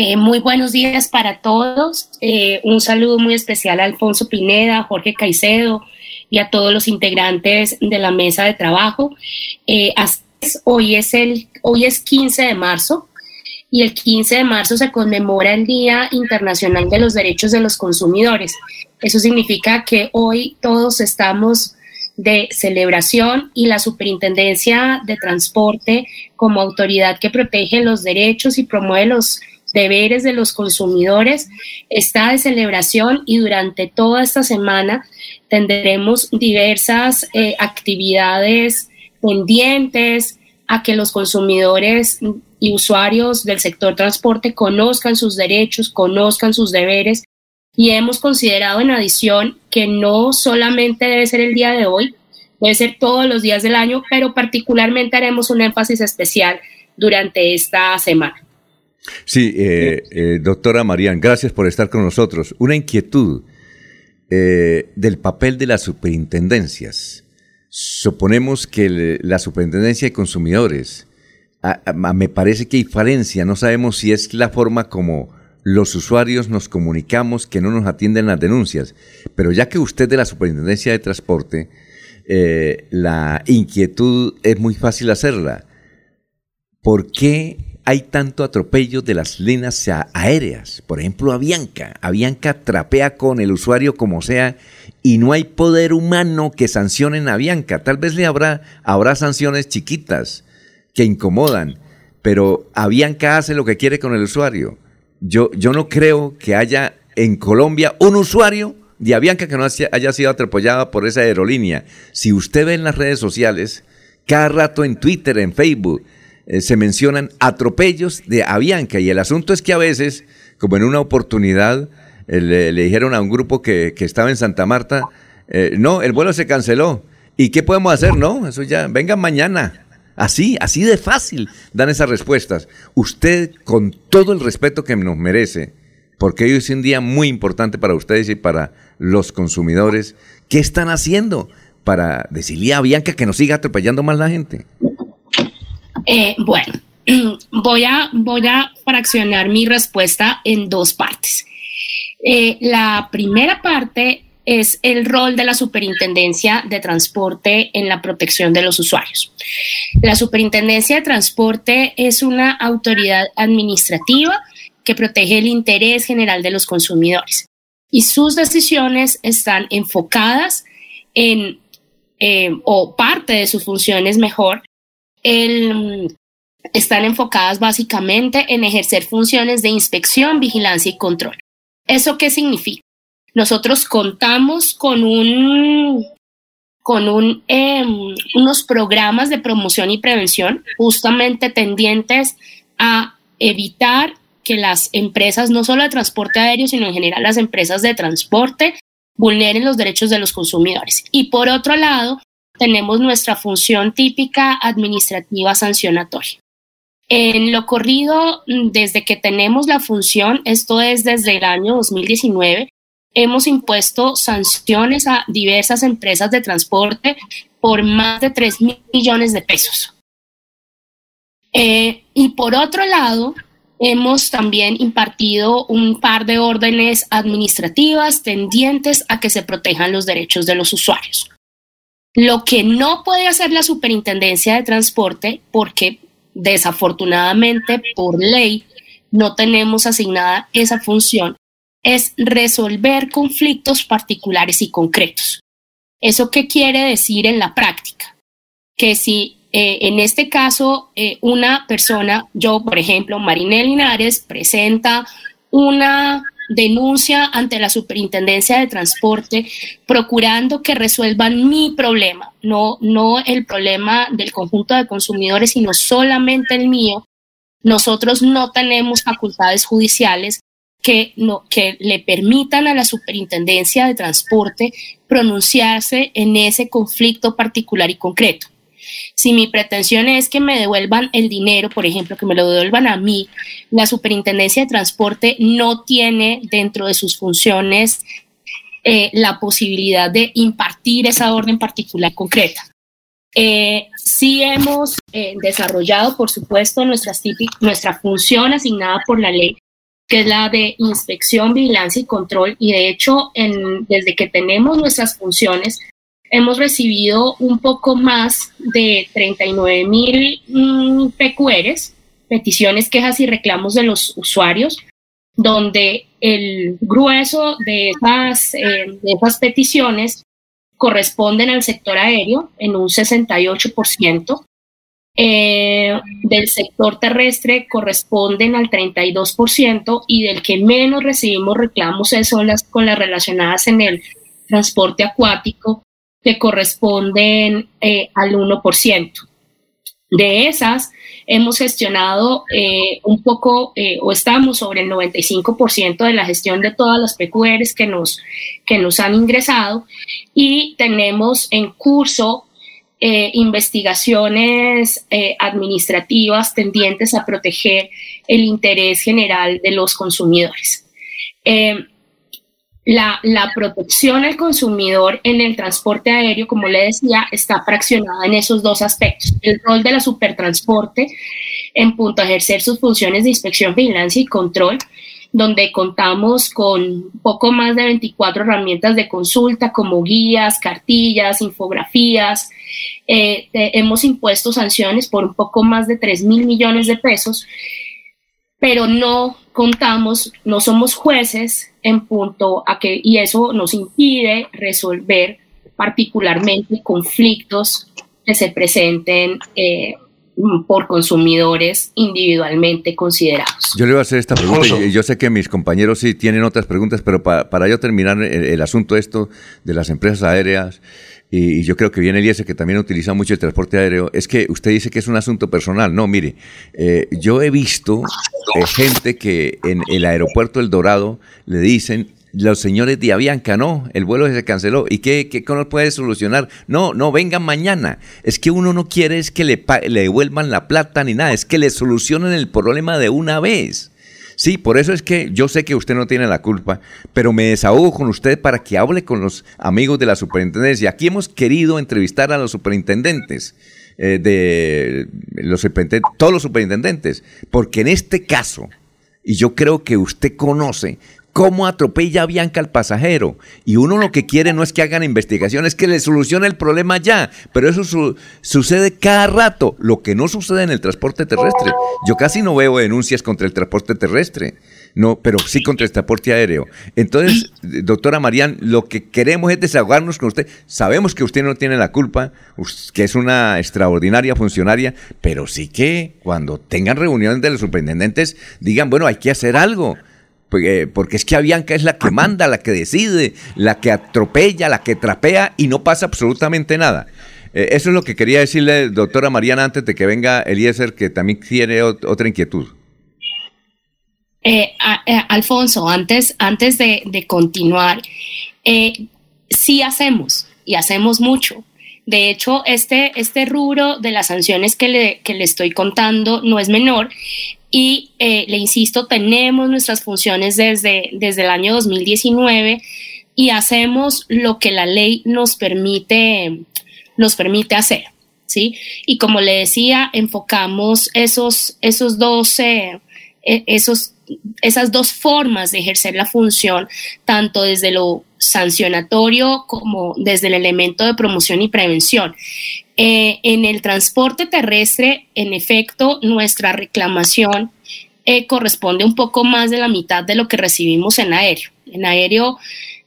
Eh, muy buenos días para todos. Eh, un saludo muy especial a Alfonso Pineda, Jorge Caicedo y a todos los integrantes de la mesa de trabajo. Eh, hoy, es el, hoy es 15 de marzo y el 15 de marzo se conmemora el Día Internacional de los Derechos de los Consumidores. Eso significa que hoy todos estamos de celebración y la Superintendencia de Transporte como autoridad que protege los derechos y promueve los deberes de los consumidores está de celebración y durante toda esta semana tendremos diversas eh, actividades pendientes a que los consumidores y usuarios del sector transporte conozcan sus derechos, conozcan sus deberes y hemos considerado en adición que no solamente debe ser el día de hoy, debe ser todos los días del año, pero particularmente haremos un énfasis especial durante esta semana. Sí, eh, eh, doctora Marían, gracias por estar con nosotros. Una inquietud eh, del papel de las superintendencias. Suponemos que la superintendencia de consumidores, me parece que hay falencia, no sabemos si es la forma como los usuarios nos comunicamos que no nos atienden las denuncias, pero ya que usted de la superintendencia de transporte, la inquietud es muy fácil hacerla. ¿Por qué hay tanto atropello de las líneas aéreas. Por ejemplo, Avianca. Avianca trapea con el usuario como sea y no hay poder humano que sancionen a Avianca. Tal vez le habrá, habrá sanciones chiquitas que incomodan, pero Avianca hace lo que quiere con el usuario. Yo, yo no creo que haya en Colombia un usuario de Avianca que no haya sido atropellado por esa aerolínea. Si usted ve en las redes sociales, cada rato en Twitter, en Facebook, eh, se mencionan atropellos de Avianca y el asunto es que a veces, como en una oportunidad, eh, le, dijeron a un grupo que, estaba en Santa Marta, eh, no, el vuelo se canceló. ¿Y qué podemos hacer? No, eso ya, vengan mañana. Así, así de fácil dan esas respuestas. Usted, con todo el respeto que nos merece, porque hoy es un día muy importante para ustedes y para los consumidores, ¿qué están haciendo para decirle a Bianca que no siga atropellando más la gente? Eh, bueno, voy a, voy a fraccionar mi respuesta en dos partes. Eh, la primera parte es el rol de la Superintendencia de Transporte en la protección de los usuarios. La Superintendencia de Transporte es una autoridad administrativa que protege el interés general de los consumidores y sus decisiones están enfocadas en, eh, o parte de sus funciones mejor, el, están enfocadas básicamente en ejercer funciones de inspección, vigilancia y control. ¿Eso qué significa? Nosotros contamos con un con un, em, unos programas de promoción y prevención justamente tendientes a evitar que las empresas, no solo de transporte aéreo, sino en general las empresas de transporte, vulneren los derechos de los consumidores. Y por otro lado, tenemos nuestra función típica administrativa sancionatoria. En lo corrido, desde que tenemos la función, esto es desde el año 2019, hemos impuesto sanciones a diversas empresas de transporte por más de 3 mil millones de pesos. Eh, y por otro lado, hemos también impartido un par de órdenes administrativas tendientes a que se protejan los derechos de los usuarios. Lo que no puede hacer la Superintendencia de Transporte, porque desafortunadamente por ley no tenemos asignada esa función, es resolver conflictos particulares y concretos. ¿Eso qué quiere decir en la práctica? Que si eh, en este caso eh, una persona, yo por ejemplo, Marinel Linares, presenta una denuncia ante la Superintendencia de Transporte, procurando que resuelvan mi problema, no, no el problema del conjunto de consumidores, sino solamente el mío. Nosotros no tenemos facultades judiciales que, no, que le permitan a la Superintendencia de Transporte pronunciarse en ese conflicto particular y concreto. Si mi pretensión es que me devuelvan el dinero, por ejemplo, que me lo devuelvan a mí, la Superintendencia de Transporte no tiene dentro de sus funciones eh, la posibilidad de impartir esa orden particular concreta. Eh, sí hemos eh, desarrollado, por supuesto, nuestra función asignada por la ley que es la de inspección, vigilancia y control. Y de hecho, desde que tenemos nuestras funciones, hemos recibido un poco más de 39 mil mm, PQRs, peticiones, quejas y reclamos de los usuarios, donde el grueso de esas, eh, de esas peticiones corresponden al sector aéreo en un 68%, eh, del sector terrestre corresponden al 32% y del que menos recibimos reclamos son las con las relacionadas en el transporte acuático corresponden eh, al 1%. De esas, hemos gestionado eh, un poco o estamos sobre el 95% de la gestión de todas las PQRs que nos, que nos han ingresado y tenemos en curso eh, investigaciones eh, administrativas tendientes a proteger el interés general de los consumidores. Eh, la, la, protección al consumidor en el transporte aéreo, como le decía, está fraccionada en esos dos aspectos. El rol de la supertransporte en punto a ejercer sus funciones de inspección, vigilancia y control donde contamos con poco más de 24 herramientas de consulta como guías, cartillas, infografías. Eh, hemos impuesto sanciones por un poco más de 3 mil millones de pesos, pero no contamos, no somos jueces en punto a que, y eso nos impide resolver particularmente conflictos que se presenten eh, por consumidores individualmente considerados. Yo le voy a hacer esta pregunta y yo sé que mis compañeros sí tienen otras preguntas, pero para yo terminar el, asunto esto de las empresas aéreas, y, yo creo que viene Eliezer, que también utiliza mucho el transporte aéreo, es que usted dice que es un asunto personal. No, mire, eh, yo he visto gente que en el aeropuerto El Dorado le dicen, los señores de Avianca, no, el vuelo se canceló. ¿Y qué, qué cómo puede solucionar? No, no, vengan mañana. Es que uno no quiere es que le, le devuelvan la plata ni nada, es que le solucionen el problema de una vez. Sí, por eso es que yo sé que usted no tiene la culpa, pero me desahogo con usted para que hable con los amigos de la superintendencia. Aquí hemos querido entrevistar a los superintendentes. Eh, de los todos los superintendentes, porque en este caso, y yo creo que usted conoce, cómo atropella a Bianca al pasajero. Y uno lo que quiere no es que hagan investigación, es que le solucione el problema ya. Pero eso sucede cada rato, lo que no sucede en el transporte terrestre. Yo casi no veo denuncias contra el transporte terrestre. No, pero sí contra el transporte aéreo. Entonces, doctora Marían, lo que queremos es desahogarnos con usted. Sabemos que usted no tiene la culpa, que es una extraordinaria funcionaria, pero sí que cuando tengan reuniones de los superintendentes digan, bueno, hay que hacer algo. Porque es que Avianca es la que manda, la que decide, la que atropella, la que trapea y no pasa absolutamente nada. Eh, eso es lo que quería decirle, doctora Mariana, antes de que venga Eliezer, que también tiene otra inquietud. Eh, eh, Alfonso, antes, antes de, continuar, sí hacemos y hacemos mucho. De hecho, este, este rubro de las sanciones que le, que le estoy contando no es menor y eh, le insisto, tenemos nuestras funciones desde, desde el año 2019 y hacemos lo que la ley nos permite, nos permite hacer. ¿sí? Y como le decía, enfocamos esos, esos dos, e, esos, esas dos formas de ejercer la función, tanto desde lo sancionatorio como desde el elemento de promoción y prevención. Eh, en el transporte terrestre, en efecto, nuestra reclamación eh, corresponde un poco más de la mitad de lo que recibimos en aéreo. En aéreo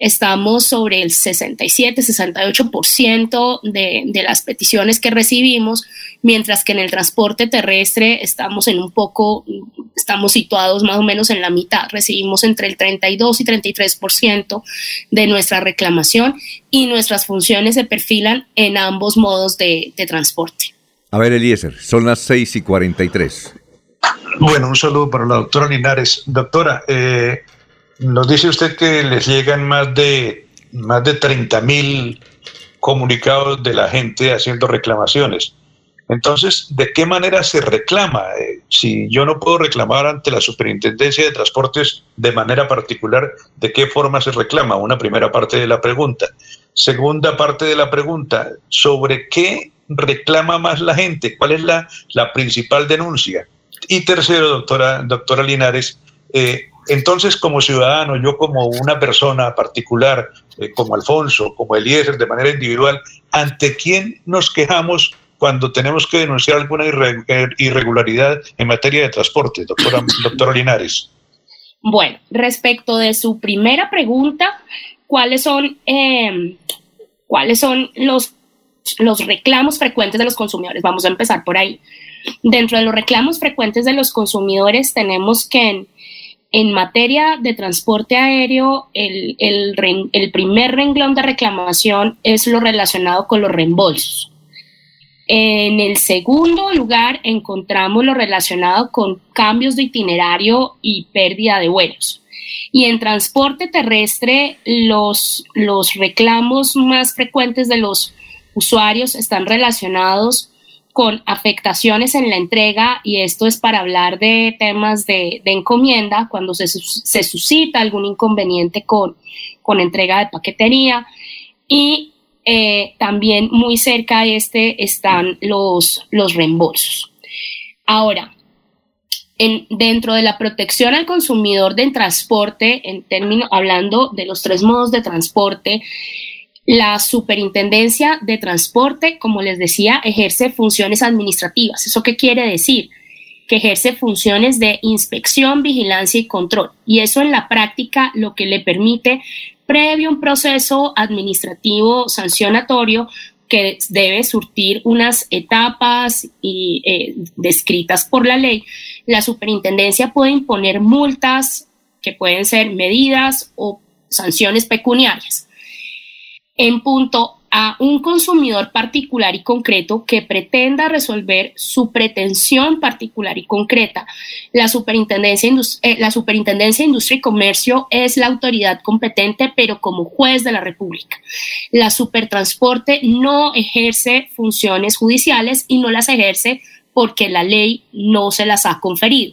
estamos sobre el 67-68% de, de las peticiones que recibimos, mientras que en el transporte terrestre estamos en un poco, estamos situados más o menos en la mitad, recibimos entre el 32 y 33% de nuestra reclamación y nuestras funciones se perfilan en ambos modos de, de transporte. A ver, Eliezer, son las 6 y 43. Bueno, un saludo para la doctora Linares. Doctora, eh, nos dice usted que les llegan más de, más de 30 mil comunicados de la gente haciendo reclamaciones. Entonces, ¿de qué manera se reclama? Eh, si yo no puedo reclamar ante la Superintendencia de Transportes de manera particular, ¿de qué forma se reclama? Una primera parte de la pregunta. Segunda parte de la pregunta, ¿sobre qué reclama más la gente? ¿Cuál es la, la principal denuncia? Y tercero, doctora, doctora Linares, eh, Entonces, como ciudadano, yo como una persona particular, eh, como Alfonso, como Eliezer, de manera individual, ¿ante quién nos quejamos cuando tenemos que denunciar alguna irregularidad en materia de transporte, doctora, doctora Linares? Bueno, respecto de su primera pregunta, ¿cuáles son, em, ¿cuáles son los, los reclamos frecuentes de los consumidores? Vamos a empezar por ahí. Dentro de los reclamos frecuentes de los consumidores tenemos que en, materia de transporte aéreo, el, primer renglón de reclamación es lo relacionado con los reembolsos. En el segundo lugar encontramos lo relacionado con cambios de itinerario y pérdida de vuelos. Y en transporte terrestre, los, los reclamos más frecuentes de los usuarios están relacionados con afectaciones en la entrega y esto es para hablar de temas de, encomienda, cuando se, se, suscita algún inconveniente con, con entrega de paquetería y eh, también muy cerca de este están los, los reembolsos. Ahora, en, dentro de la protección al consumidor del transporte, en términos, hablando de los tres modos de transporte, la Superintendencia de Transporte, como les decía, ejerce funciones administrativas. ¿Eso qué quiere decir? Que ejerce funciones de inspección, vigilancia y control. Y eso en la práctica lo que le permite, previo un proceso administrativo sancionatorio, que debe surtir unas etapas eh, descritas por la ley, la superintendencia puede imponer multas que pueden ser medidas o sanciones pecuniarias en punto a un consumidor particular y concreto que pretenda resolver su pretensión particular y concreta. La Superintendencia, eh, la Superintendencia de Industria y Comercio es la autoridad competente, pero como juez de la República. La Supertransporte no ejerce funciones judiciales y no las ejerce porque la ley no se las ha conferido.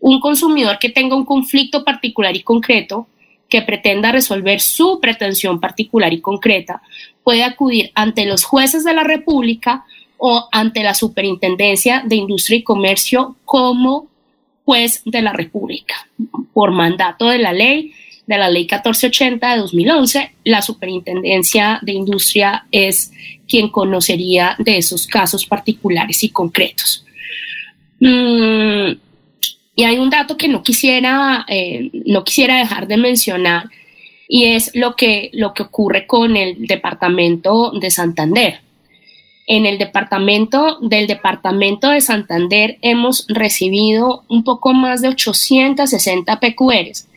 Un consumidor que tenga un conflicto particular y concreto que pretenda resolver su pretensión particular y concreta puede acudir ante los jueces de la República o ante la Superintendencia de Industria y Comercio como juez de la República. Por mandato de la ley, de la ley 1480 de 2011, la Superintendencia de Industria es quien conocería de esos casos particulares y concretos. Mm, y hay un dato que no quisiera, eh, no quisiera dejar de mencionar y es lo que, lo que ocurre con el departamento de Santander. En el departamento del departamento de Santander hemos recibido un poco más de 860 PQRs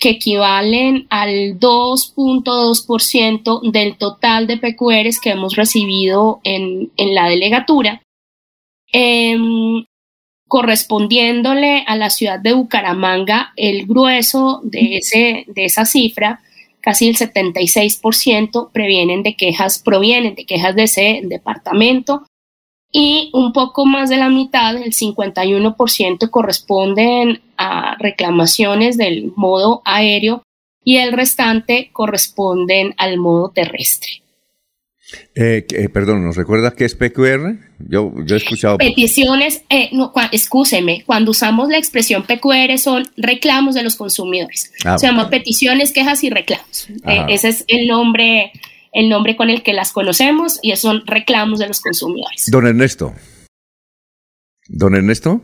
que equivalen al 2.2% del total de PQRs que hemos recibido en, en la delegatura. Em, correspondiéndole a la ciudad de Bucaramanga el grueso de, ese, de esa cifra, casi el 76% previenen de quejas, provienen de quejas de ese departamento y un poco más de la mitad, el 51%, corresponden a reclamaciones del modo aéreo y el restante corresponden al modo terrestre. Eh, eh, perdón, ¿nos recuerda qué es PQR? Yo, yo he escuchado. Peticiones, eh, no, excúseme, cuando usamos la expresión PQR son reclamos de los consumidores. Ah, Se llama peticiones, quejas y reclamos. Eh, ese es el nombre, el nombre con el que las conocemos y son reclamos de los consumidores. Don Ernesto. Don Ernesto.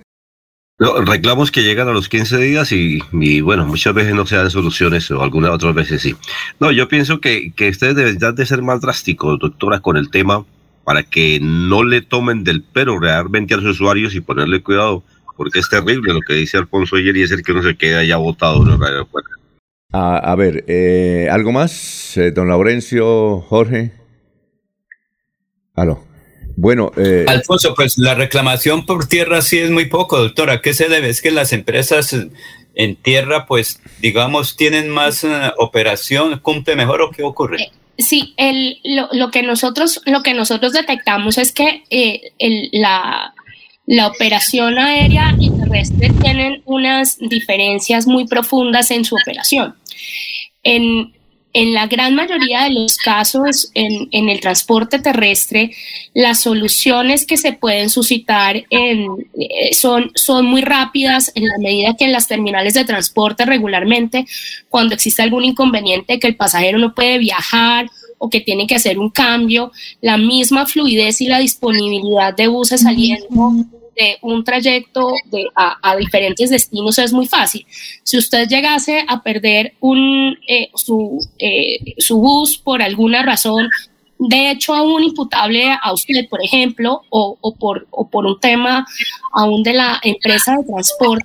No, reclamos que llegan a los 15 días y, bueno, muchas veces no se dan soluciones o algunas otras veces sí. No, yo pienso que, que ustedes deberían de ser más drásticos, doctora, con el tema para que no le tomen del pero realmente a los usuarios y ponerle cuidado, porque es terrible lo que dice Alfonso ayer y es el que uno se queda ya votado en el aeropuerto. A, a ver, eh, ¿algo más, eh, don Laurencio, Jorge? Aló. Bueno, eh, Alfonso, pues la reclamación por tierra sí es muy poco, doctora. ¿A qué se debe? Es que las empresas en tierra, pues, digamos, tienen más eh, operación, cumple mejor o qué ocurre? Eh, sí, el, lo, que nosotros, lo que nosotros detectamos es que la, la operación aérea y terrestre tienen unas diferencias muy profundas en su operación. En, en la gran mayoría de los casos en, el transporte terrestre, las soluciones que se pueden suscitar en, eh, son, son muy rápidas en la medida que en las terminales de transporte regularmente, cuando existe algún inconveniente que el pasajero no puede viajar o que tiene que hacer un cambio, la misma fluidez y la disponibilidad de buses saliendo de un trayecto de, a, diferentes destinos es muy fácil. Si usted llegase a perder un, eh, su, eh, su bus por alguna razón, de hecho aún imputable a usted, por ejemplo, o, o, por, o por un tema aún de la empresa de transporte,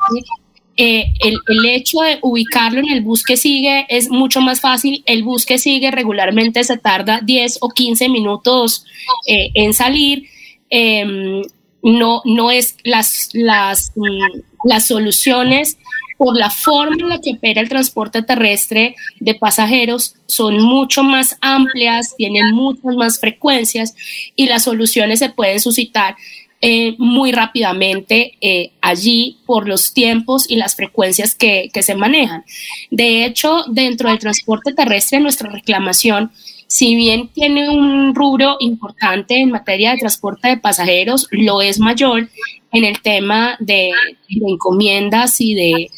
eh, el, el, hecho de ubicarlo en el bus que sigue es mucho más fácil. El bus que sigue regularmente se tarda 10 o 15 minutos en salir. Em, no, no es las, las, mm, las soluciones por la forma en la que opera el transporte terrestre de pasajeros son mucho más amplias, tienen muchas más frecuencias y las soluciones se pueden suscitar eh, muy rápidamente eh, allí por los tiempos y las frecuencias que, que se manejan. De hecho, dentro del transporte terrestre, nuestra reclamación si bien tiene un rubro importante en materia de transporte de pasajeros, lo es mayor en el tema de, encomiendas y de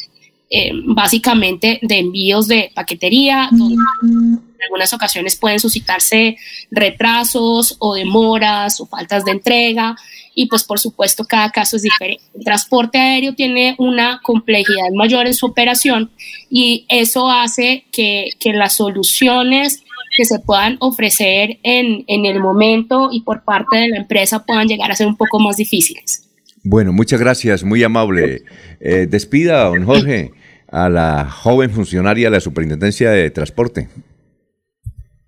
eh, básicamente de envíos de paquetería, donde en algunas ocasiones pueden suscitarse retrasos o demoras o faltas de entrega y pues por supuesto cada caso es diferente. El transporte aéreo tiene una complejidad mayor en su operación y eso hace que, que las soluciones que se puedan ofrecer en, en el momento y por parte de la empresa puedan llegar a ser un poco más difíciles. Bueno, muchas gracias, muy amable. Eh, despida, don Jorge, a la joven funcionaria de la Superintendencia de Transporte.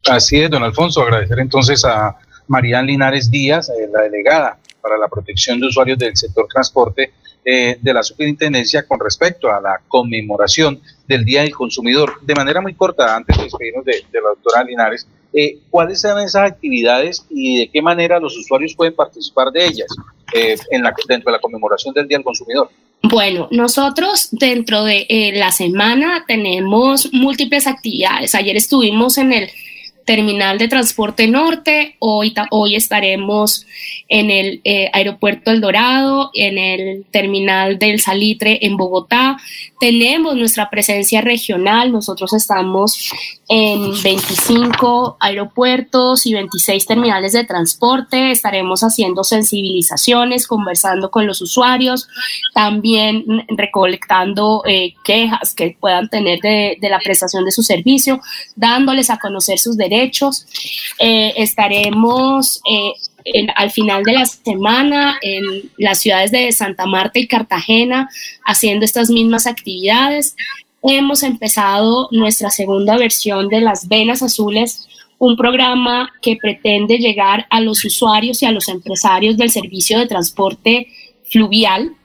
Así es, don Alfonso, agradecer entonces a Marían Linares Díaz, eh, la delegada para la protección de usuarios del sector transporte eh, de la superintendencia con respecto a la conmemoración del Día del Consumidor. De manera muy corta, antes de despedirnos de, la doctora Linares, eh, ¿cuáles son esas actividades y de qué manera los usuarios pueden participar de ellas eh, en la, dentro de la conmemoración del Día del Consumidor? Bueno, nosotros dentro de eh, la semana tenemos múltiples actividades. Ayer estuvimos en el terminal de transporte norte. Hoy, hoy estaremos en el eh, aeropuerto El Dorado, en el terminal del Salitre en Bogotá. Tenemos nuestra presencia regional. Nosotros estamos en 25 aeropuertos y 26 terminales de transporte. Estaremos haciendo sensibilizaciones, conversando con los usuarios, también recolectando eh, quejas que puedan tener de, de la prestación de su servicio, dándoles a conocer sus derechos derechos. Eh, estaremos eh, al final de la semana en las ciudades de Santa Marta y Cartagena haciendo estas mismas actividades. Hemos empezado nuestra segunda versión de las Venas Azules, un programa que pretende llegar a los usuarios y a los empresarios del servicio de transporte fluvial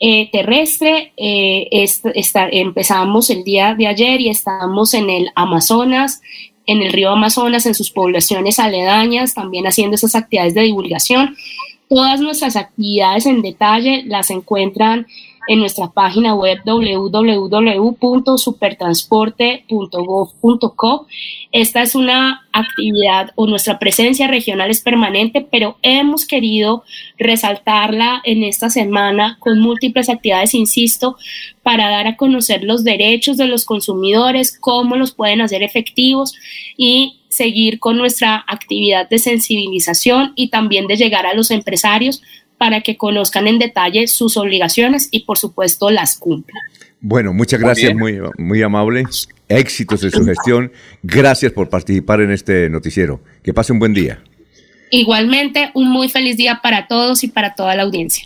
eh, terrestre. empezamos el día de ayer y estamos en el Amazonas, en el río Amazonas, en sus poblaciones aledañas, también haciendo esas actividades de divulgación. Todas nuestras actividades en detalle las encuentran en nuestra página web www.supertransporte.gov.co. Esta es una actividad o nuestra presencia regional es permanente, pero hemos querido resaltarla en esta semana con múltiples actividades, insisto, para dar a conocer los derechos de los consumidores, cómo los pueden hacer efectivos y seguir con nuestra actividad de sensibilización y también de llegar a los empresarios para que conozcan en detalle sus obligaciones y por supuesto las cumplan. Bueno, muchas gracias, muy, muy, amable. Éxitos en su gestión. Gracias por participar en este noticiero. Que pase un buen día. Igualmente, un muy feliz día para todos y para toda la audiencia.